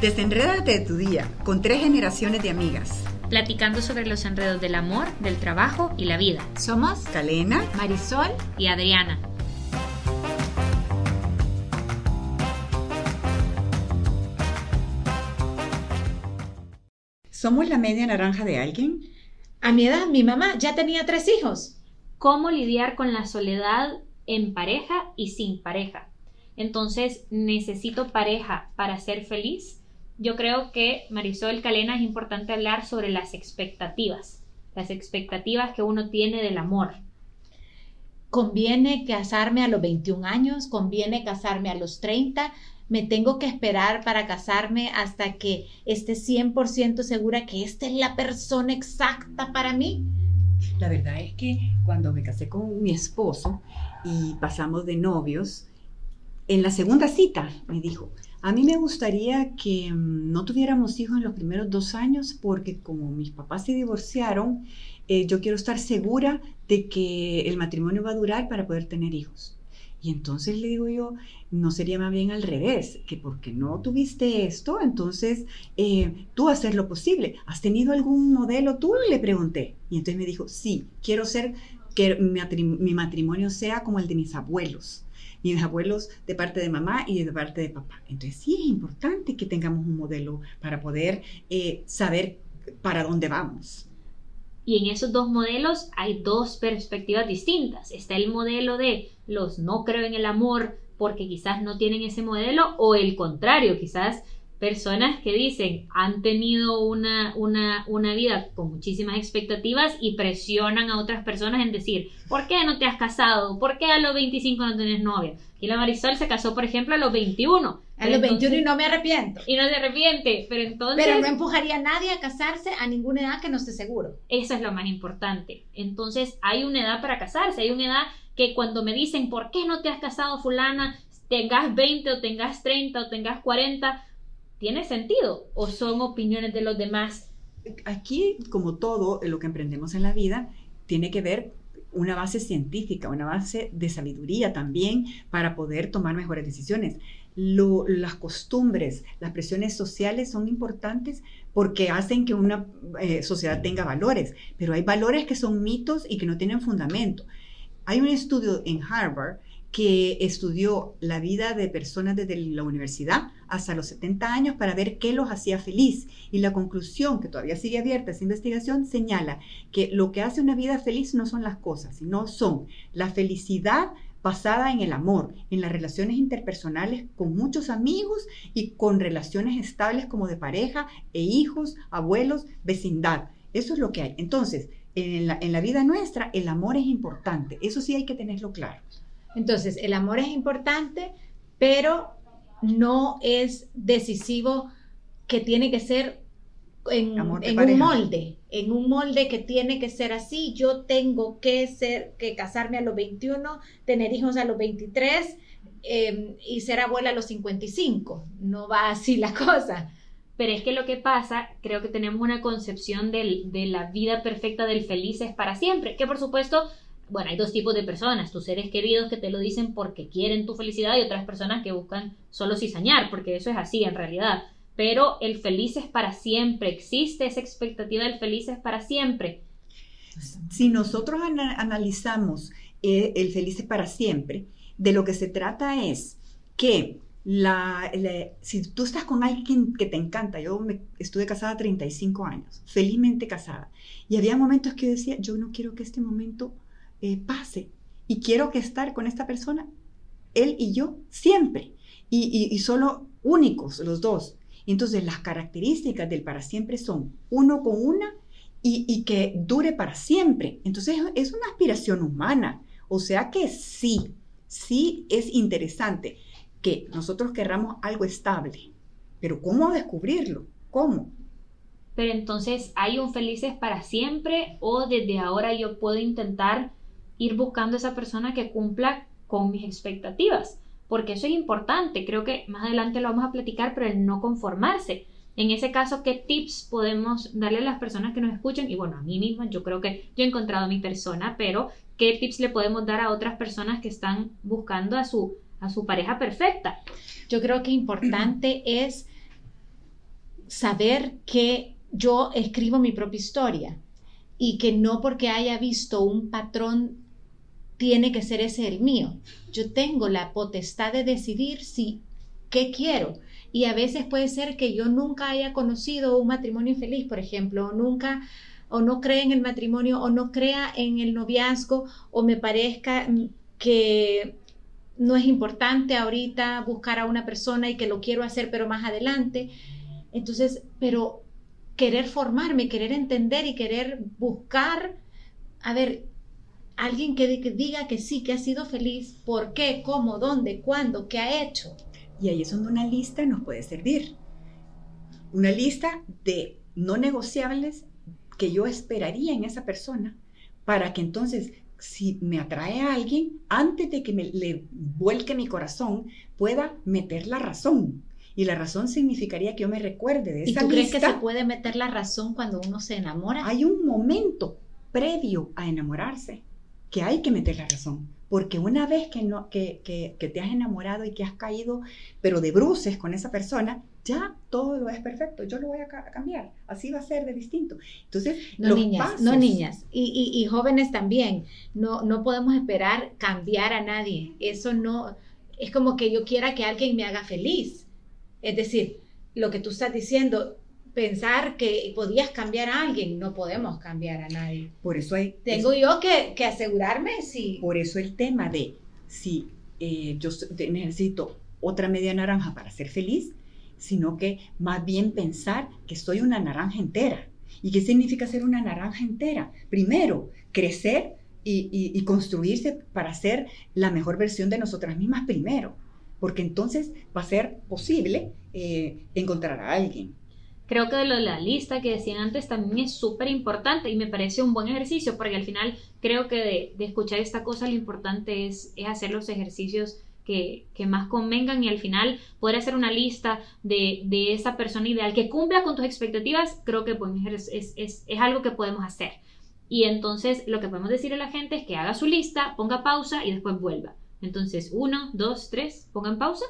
Desenrédate de tu día con tres generaciones de amigas. Platicando sobre los enredos del amor, del trabajo y la vida. Somos Calena, Marisol y Adriana. ¿Somos la media naranja de alguien? A mi edad, mi mamá ya tenía tres hijos. ¿Cómo lidiar con la soledad en pareja y sin pareja? Entonces, ¿necesito pareja para ser feliz? Yo creo que Marisol Calena es importante hablar sobre las expectativas, las expectativas que uno tiene del amor. Conviene casarme a los 21 años, conviene casarme a los 30, me tengo que esperar para casarme hasta que esté 100% segura que esta es la persona exacta para mí. La verdad es que cuando me casé con mi esposo y pasamos de novios, en la segunda cita me dijo, a mí me gustaría que mm, no tuviéramos hijos en los primeros dos años porque como mis papás se divorciaron, eh, yo quiero estar segura de que el matrimonio va a durar para poder tener hijos. Y entonces le digo yo, no sería más bien al revés, que porque no tuviste esto, entonces eh, tú haces lo posible. ¿Has tenido algún modelo tú? Le pregunté. Y entonces me dijo, sí, quiero ser, que mi matrimonio sea como el de mis abuelos mis abuelos de parte de mamá y de parte de papá. Entonces sí es importante que tengamos un modelo para poder eh, saber para dónde vamos. Y en esos dos modelos hay dos perspectivas distintas. Está el modelo de los no creo en el amor porque quizás no tienen ese modelo o el contrario, quizás personas que dicen han tenido una, una, una, vida con muchísimas expectativas y presionan a otras personas en decir, ¿por qué no te has casado? ¿Por qué a los 25 no tienes novia? Y la Marisol se casó, por ejemplo, a los 21. A los 21 y no me arrepiento. Y no se arrepiente, pero entonces... Pero no empujaría a nadie a casarse a ninguna edad que no esté seguro. Eso es lo más importante. Entonces hay una edad para casarse, hay una edad que cuando me dicen, ¿por qué no te has casado fulana? Tengas 20 o tengas 30 o tengas 40, ¿tiene sentido o son opiniones de los demás? Aquí, como todo lo que emprendemos en la vida, tiene que ver una base científica, una base de sabiduría también para poder tomar mejores decisiones. las costumbres, las presiones sociales son importantes porque hacen que una eh, sociedad tenga valores, pero hay valores que son mitos y que no tienen fundamento. Hay un estudio en Harvard que estudió la vida de personas desde la universidad hasta los 70 años para ver qué los hacía feliz. Y la conclusión, que todavía sigue abierta esa investigación, señala que lo que hace una vida feliz no son las cosas, sino son la felicidad basada en el amor, en las relaciones interpersonales con muchos amigos y con relaciones estables como de pareja e hijos, abuelos, vecindad. Eso es lo que hay. Entonces, en la, en la vida nuestra, el amor es importante. Eso sí hay que tenerlo claro. Entonces, el amor es importante, pero no es decisivo que tiene que ser en, un molde, en un molde que tiene que ser así. Yo tengo que ser, que casarme a los 21, tener hijos a los 23 em, y ser abuela a los 55. No va así la cosa. Pero es que lo que pasa, creo que tenemos una concepción de la vida perfecta del feliz es para siempre, que por supuesto bueno, hay dos tipos de personas, tus seres queridos que te lo dicen porque quieren tu felicidad y otras personas que buscan solo cizañar, porque eso es así en realidad. Pero el feliz es para siempre, existe esa expectativa del feliz es para siempre. Si nosotros analizamos eh, el feliz es para siempre, de lo que se trata es que si tú estás con alguien que te encanta, yo me, estuve casada 35 años, felizmente casada, y había momentos que yo decía, yo no quiero que este momento eh, pase. Y quiero que estar con esta persona, él y yo, siempre. Y, solo únicos los dos. entonces las características del para siempre son uno con una y, que dure para siempre. Entonces es una aspiración humana. O sea que sí, sí es interesante que nosotros querramos algo estable. Pero ¿cómo descubrirlo? ¿Cómo? Pero entonces, ¿hay un felices para siempre o desde ahora yo puedo intentar ir buscando esa persona que cumpla con mis expectativas, porque eso es importante, creo que más adelante lo vamos a platicar, pero el no conformarse. En ese caso, ¿qué tips podemos darle a las personas que nos escuchan? Y bueno, a mí misma, yo creo que yo he encontrado a mi persona, pero ¿qué tips le podemos dar a otras personas que están buscando a su, a su pareja perfecta? Yo creo que importante es saber que yo escribo mi propia historia y que no porque haya visto un patrón tiene que ser ese el mío. Yo tengo la potestad de decidir si qué quiero. Y a veces puede ser que yo nunca haya conocido un matrimonio feliz, por ejemplo, o nunca o no crea en el matrimonio o no crea en el noviazgo o me parezca que no es importante ahorita buscar a una persona y que lo quiero hacer pero más adelante. Entonces, pero querer formarme, querer entender y querer buscar, a ver, alguien que, diga que sí, que ha sido feliz, por qué, cómo, dónde, cuándo, qué ha hecho. Y ahí es donde una lista nos puede servir. Una lista de no negociables que yo esperaría en esa persona para que entonces si me atrae a alguien, antes de que me le vuelque mi corazón, pueda meter la razón. Y la razón significaría que yo me recuerde de esa ¿Y tú crees que se puede meter la razón cuando uno se enamora? Hay un momento previo a enamorarse que hay que meter la razón. Porque una vez que, no, que, que, que te has enamorado y que has caído, pero de bruces con esa persona, ya todo lo es perfecto, yo lo voy a, cambiar, así va a ser de distinto. Entonces, no niñas, no niñas, y, y, jóvenes también, no, no podemos esperar cambiar a nadie, eso no, es como que yo quiera que alguien me haga feliz, es decir, lo que tú estás diciendo, pensar que podías cambiar a alguien, no podemos cambiar a nadie. Por eso hay... Tengo yo que, que, asegurarme si... Por eso el tema de si eh, yo necesito otra media naranja para ser feliz, sino que más bien pensar que soy una naranja entera. ¿Y qué significa ser una naranja entera? Primero, crecer y, construirse para ser la mejor versión de nosotras mismas primero, porque entonces va a ser posible eh, encontrar a alguien. Creo que de lo de la lista que decían antes también es súper importante y me parece un buen ejercicio porque al final creo que de, escuchar esta cosa lo importante es, es hacer los ejercicios que, más convengan y al final poder hacer una lista de, esa persona ideal que cumpla con tus expectativas, creo que pues, es, es, algo que podemos hacer. Y entonces lo que podemos decir a la gente es que haga su lista, ponga pausa y después vuelva. Entonces, uno, dos, tres, pongan pausa.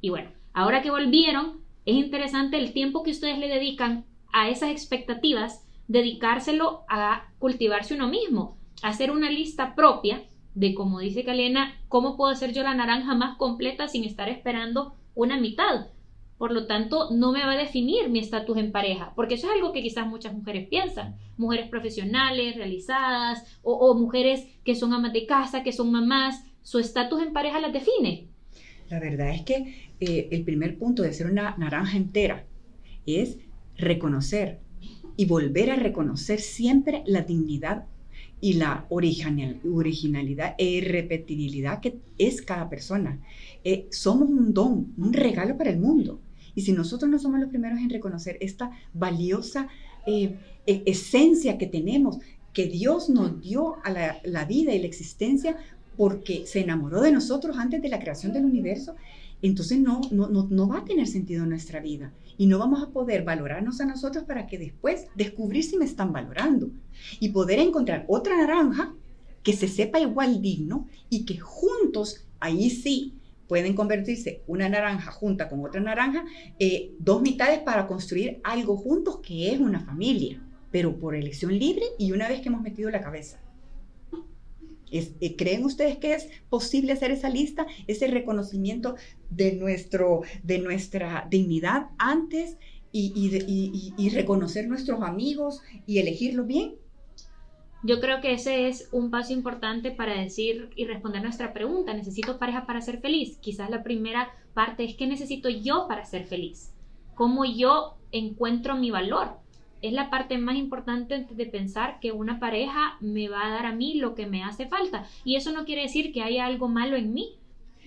Y bueno, ahora que volvieron, es interesante el tiempo que ustedes le dedican a esas expectativas, dedicárselo a cultivarse uno mismo, hacer una lista propia de, como dice Kalena, cómo puedo hacer yo la naranja más completa sin estar esperando una mitad. Por lo tanto, no me va a definir mi estatus en pareja, porque eso es algo que quizás muchas mujeres piensan. Mujeres profesionales, realizadas, o, mujeres que son amas de casa, que son mamás, su estatus en pareja las define. La verdad es que eh, el primer punto de ser una naranja entera es reconocer y volver a reconocer siempre la dignidad y la originalidad e irrepetibilidad que es cada persona. Eh, somos un don, un regalo para el mundo. Y si nosotros no somos los primeros en reconocer esta valiosa eh, e-, esencia que tenemos, que Dios nos dio a la, la vida y la existencia porque se enamoró de nosotros antes de la creación del universo, entonces no, no, no, va a tener sentido en nuestra vida y no vamos a poder valorarnos a nosotros para que después descubrir si me están valorando y poder encontrar otra naranja que se sepa igual digno y que juntos, ahí sí, pueden convertirse una naranja junta con otra naranja, eh, dos mitades para construir algo juntos que es una familia, pero por elección libre y una vez que hemos metido la cabeza. Eh, ¿Creen ustedes que es posible hacer esa lista, ese reconocimiento de, nuestro, de nuestra dignidad antes y, reconocer nuestros amigos y elegirlos bien? Yo creo que ese es un paso importante para decir y responder nuestra pregunta. ¿Necesito pareja para ser feliz? Quizás la primera parte es ¿qué necesito yo para ser feliz? ¿Cómo yo encuentro mi valor? Es la parte más importante de pensar que una pareja me va a dar a mí lo que me hace falta. Y eso no quiere decir que haya algo malo en mí.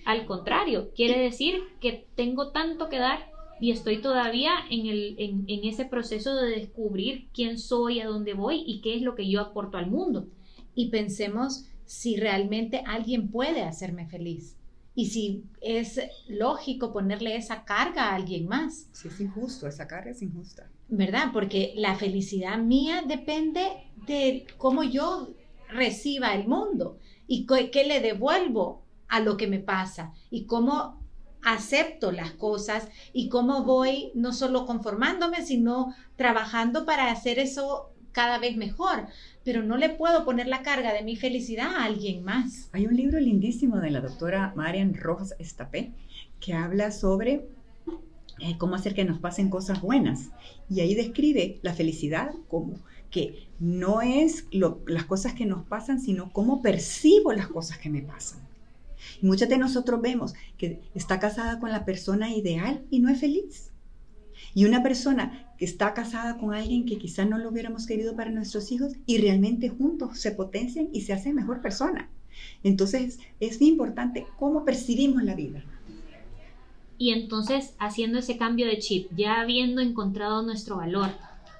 Al contrario, quiere decir que tengo tanto que dar y estoy todavía en, el, en, en ese proceso de descubrir quién soy, a dónde voy y qué es lo que yo aporto al mundo. Y pensemos si realmente alguien puede hacerme feliz y si es lógico ponerle esa carga a alguien más. Sí, es injusto, esa carga es injusta. ¿Verdad? Porque la felicidad mía depende de cómo yo reciba el mundo y qué le devuelvo a lo que me pasa y cómo acepto las cosas y cómo voy no solo conformándome, sino trabajando para hacer eso cada vez mejor. Pero no le puedo poner la carga de mi felicidad a alguien más. Hay un libro lindísimo de la doctora Marian Rojas Estapé que habla sobre eh, cómo hacer que nos pasen cosas buenas. Y ahí describe la felicidad como que no es las cosas que nos pasan, sino cómo percibo las cosas que me pasan. Y muchas de nosotros vemos que está casada con la persona ideal y no es feliz. Y una persona que está casada con alguien que quizás no lo hubiéramos querido para nuestros hijos y realmente juntos se potencian y se hacen mejor persona. Entonces es importante cómo percibimos la vida. Y entonces haciendo ese cambio de chip, ya habiendo encontrado nuestro valor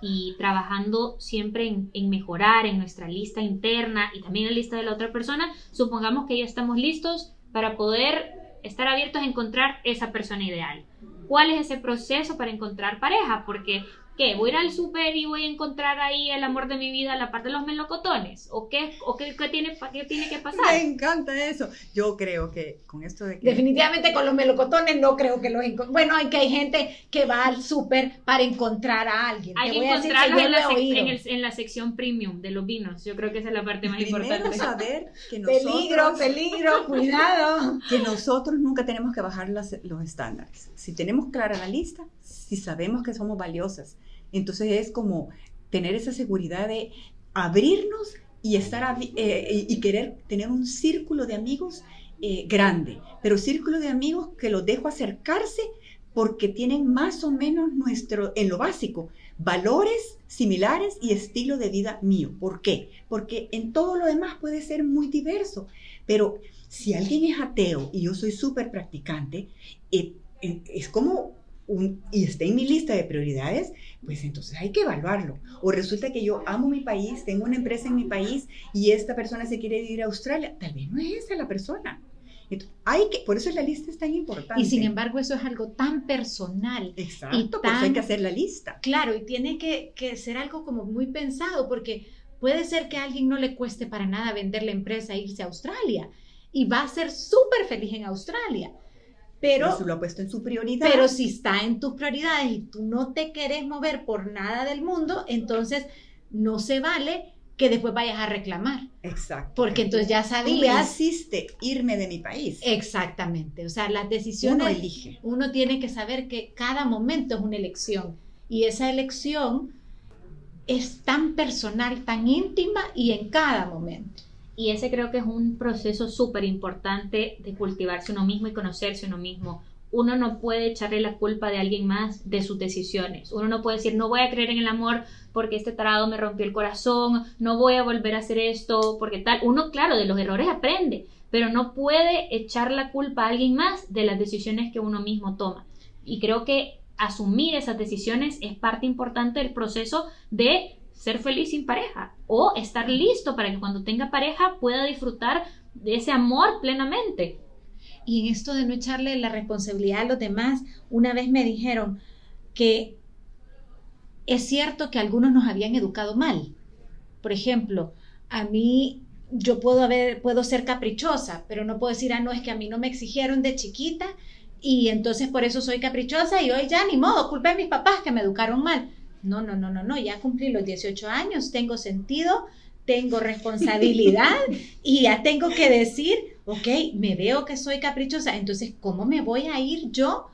y trabajando siempre en, en, mejorar en nuestra lista interna y también en la lista de la otra persona, supongamos que ya estamos listos para poder estar abiertos a encontrar esa persona ideal. ¿Cuál es ese proceso para encontrar pareja? Porque ¿Qué? ¿Voy a ir al súper y voy a encontrar ahí el amor de mi vida, la parte de los melocotones? ¿O qué, o qué, tiene, qué tiene que pasar? Me encanta eso. Yo creo que con esto de que... Definitivamente con los melocotones no creo que los Bueno, hay que hay gente que va al súper para encontrar a alguien. Hay que encontrarlos en, la en, la sección premium de los vinos. Yo creo que esa es la parte más Primero importante. saber que nosotros... Peligro, peligro, cuidado. Que nosotros nunca tenemos que bajar los estándares. Si tenemos clara la lista, si sabemos que somos valiosas, entonces es como tener esa seguridad de abrirnos y estar eh, y querer tener un círculo de amigos eh, grande, pero círculo de amigos que los dejo acercarse porque tienen más o menos nuestro, en lo básico, valores similares y estilo de vida mío. ¿Por qué? Porque en todo lo demás puede ser muy diverso, pero si alguien es ateo y yo soy súper practicante, eh, es como y está en mi lista de prioridades, pues entonces hay que evaluarlo. O resulta que yo amo mi país, tengo una empresa en mi país y esta persona se quiere ir a Australia, tal vez no es esa la persona. hay que, por eso la lista es tan importante. Y sin embargo, eso es algo tan personal. Exacto, y por eso hay que hacer la lista. Claro, y tiene que, que ser algo como muy pensado, porque puede ser que a alguien no le cueste para nada vender la empresa e irse a Australia y va a ser súper feliz en Australia pero, Eso lo ha puesto en su prioridad. Pero si está en tus prioridades y tú no te querés mover por nada del mundo, entonces no se vale que después vayas a reclamar. Exacto. Porque entonces ya sabías. hiciste irme de mi país. Exactamente. O sea, las decisiones. Uno elige. Uno tiene que saber que cada momento es una elección. Y esa elección es tan personal, tan íntima y en cada momento. Y ese creo que es un proceso súper importante de cultivarse uno mismo y conocerse uno mismo. Uno no puede echarle la culpa de alguien más de sus decisiones. Uno no puede decir, no voy a creer en el amor porque este tarado me rompió el corazón, no voy a volver a hacer esto porque tal. Uno, claro, de los errores aprende, pero no puede echar la culpa a alguien más de las decisiones que uno mismo toma. Y creo que asumir esas decisiones es parte importante del proceso de ser feliz sin pareja o estar listo para que cuando tenga pareja pueda disfrutar de ese amor plenamente. Y en esto de no echarle la responsabilidad a los demás, una vez me dijeron que es cierto que algunos nos habían educado mal. Por ejemplo, a mí yo puedo haber puedo ser caprichosa, pero no puedo decir, "Ah, no, es que a mí no me exigieron de chiquita y entonces por eso soy caprichosa y hoy ya ni modo, culpa de mis papás que me educaron mal." No, no, no, no, no, ya cumplí los 18 años, tengo sentido, tengo responsabilidad y ya tengo que decir, ok, me veo que soy caprichosa, entonces, ¿cómo me voy a ir yo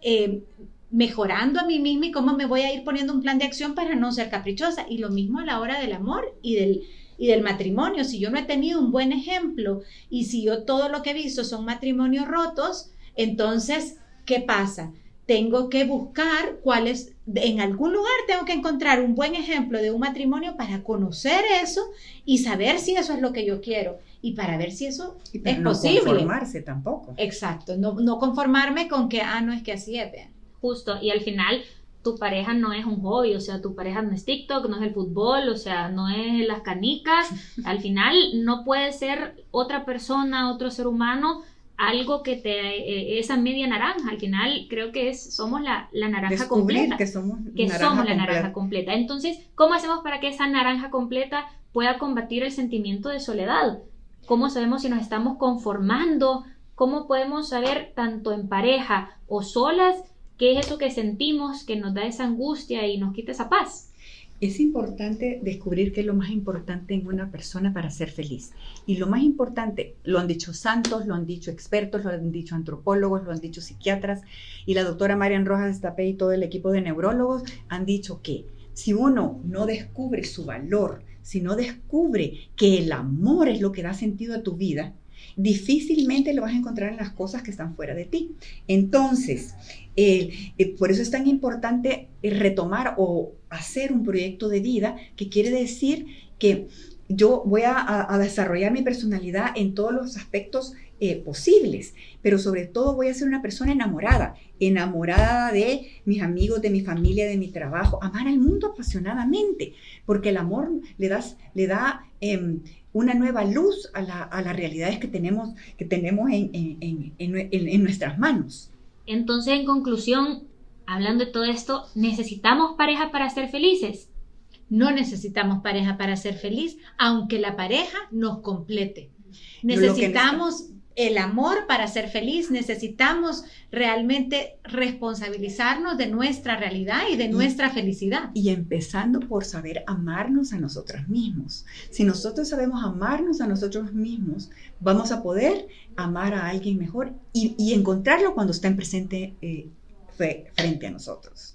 eh, mejorando a mí misma y cómo me voy a ir poniendo un plan de acción para no ser caprichosa? Y lo mismo a la hora del amor y del, y del matrimonio. Si yo no he tenido un buen ejemplo y si yo todo lo que he visto son matrimonios rotos, entonces, ¿qué pasa? Tengo que buscar cuáles, en algún lugar tengo que encontrar un buen ejemplo de un matrimonio para conocer eso y saber si eso es lo que yo quiero y para ver si eso es posible. No conformarse tampoco. Exacto, no, conformarme con que, ah, no es que así es. Justo, y al final tu pareja no es un hobby, o sea, tu pareja no es TikTok, no es el fútbol, o sea, no es las canicas. Al final no puede ser otra persona, otro ser humano algo que te, eh, esa media naranja, al final creo que es, somos la, naranja completa. Que somos, que somos la naranja completa. Entonces, ¿cómo hacemos para que esa naranja completa pueda combatir el sentimiento de soledad? ¿Cómo sabemos si nos estamos conformando ¿cómo podemos saber tanto en pareja o solas qué es eso que sentimos que nos da esa angustia y nos quita esa paz? Es importante descubrir qué es lo más importante en una persona para ser feliz. Y lo más importante, lo han dicho santos, lo han dicho expertos, lo han dicho antropólogos, lo han dicho psiquiatras, y la doctora Marian Rojas Estapé y todo el equipo de neurólogos han dicho que si uno no descubre su valor, si no descubre que el amor es lo que da sentido a tu vida, difícilmente lo vas a encontrar en las cosas que están fuera de ti. Entonces, eh, por eso es tan importante eh, retomar o hacer un proyecto de vida, que quiere decir que yo voy a, desarrollar mi personalidad en todos los aspectos eh, posibles, pero sobre todo voy a ser una persona enamorada, enamorada de mis amigos, de mi familia, de mi trabajo, amar al mundo apasionadamente, porque el amor le, das, le da em, una nueva luz a, las realidades que tenemos, que tenemos en, nuestras manos. Entonces, en conclusión, hablando de todo esto, ¿necesitamos pareja para ser felices? No necesitamos pareja para ser feliz, aunque la pareja nos complete. Necesitamos el amor para ser feliz, necesitamos realmente responsabilizarnos de nuestra realidad y de nuestra felicidad. Y empezando por saber amarnos a nosotros mismos. Si nosotros sabemos amarnos a nosotros mismos, vamos a poder amar a alguien mejor y, encontrarlo cuando está en presente eh, frente a nosotros.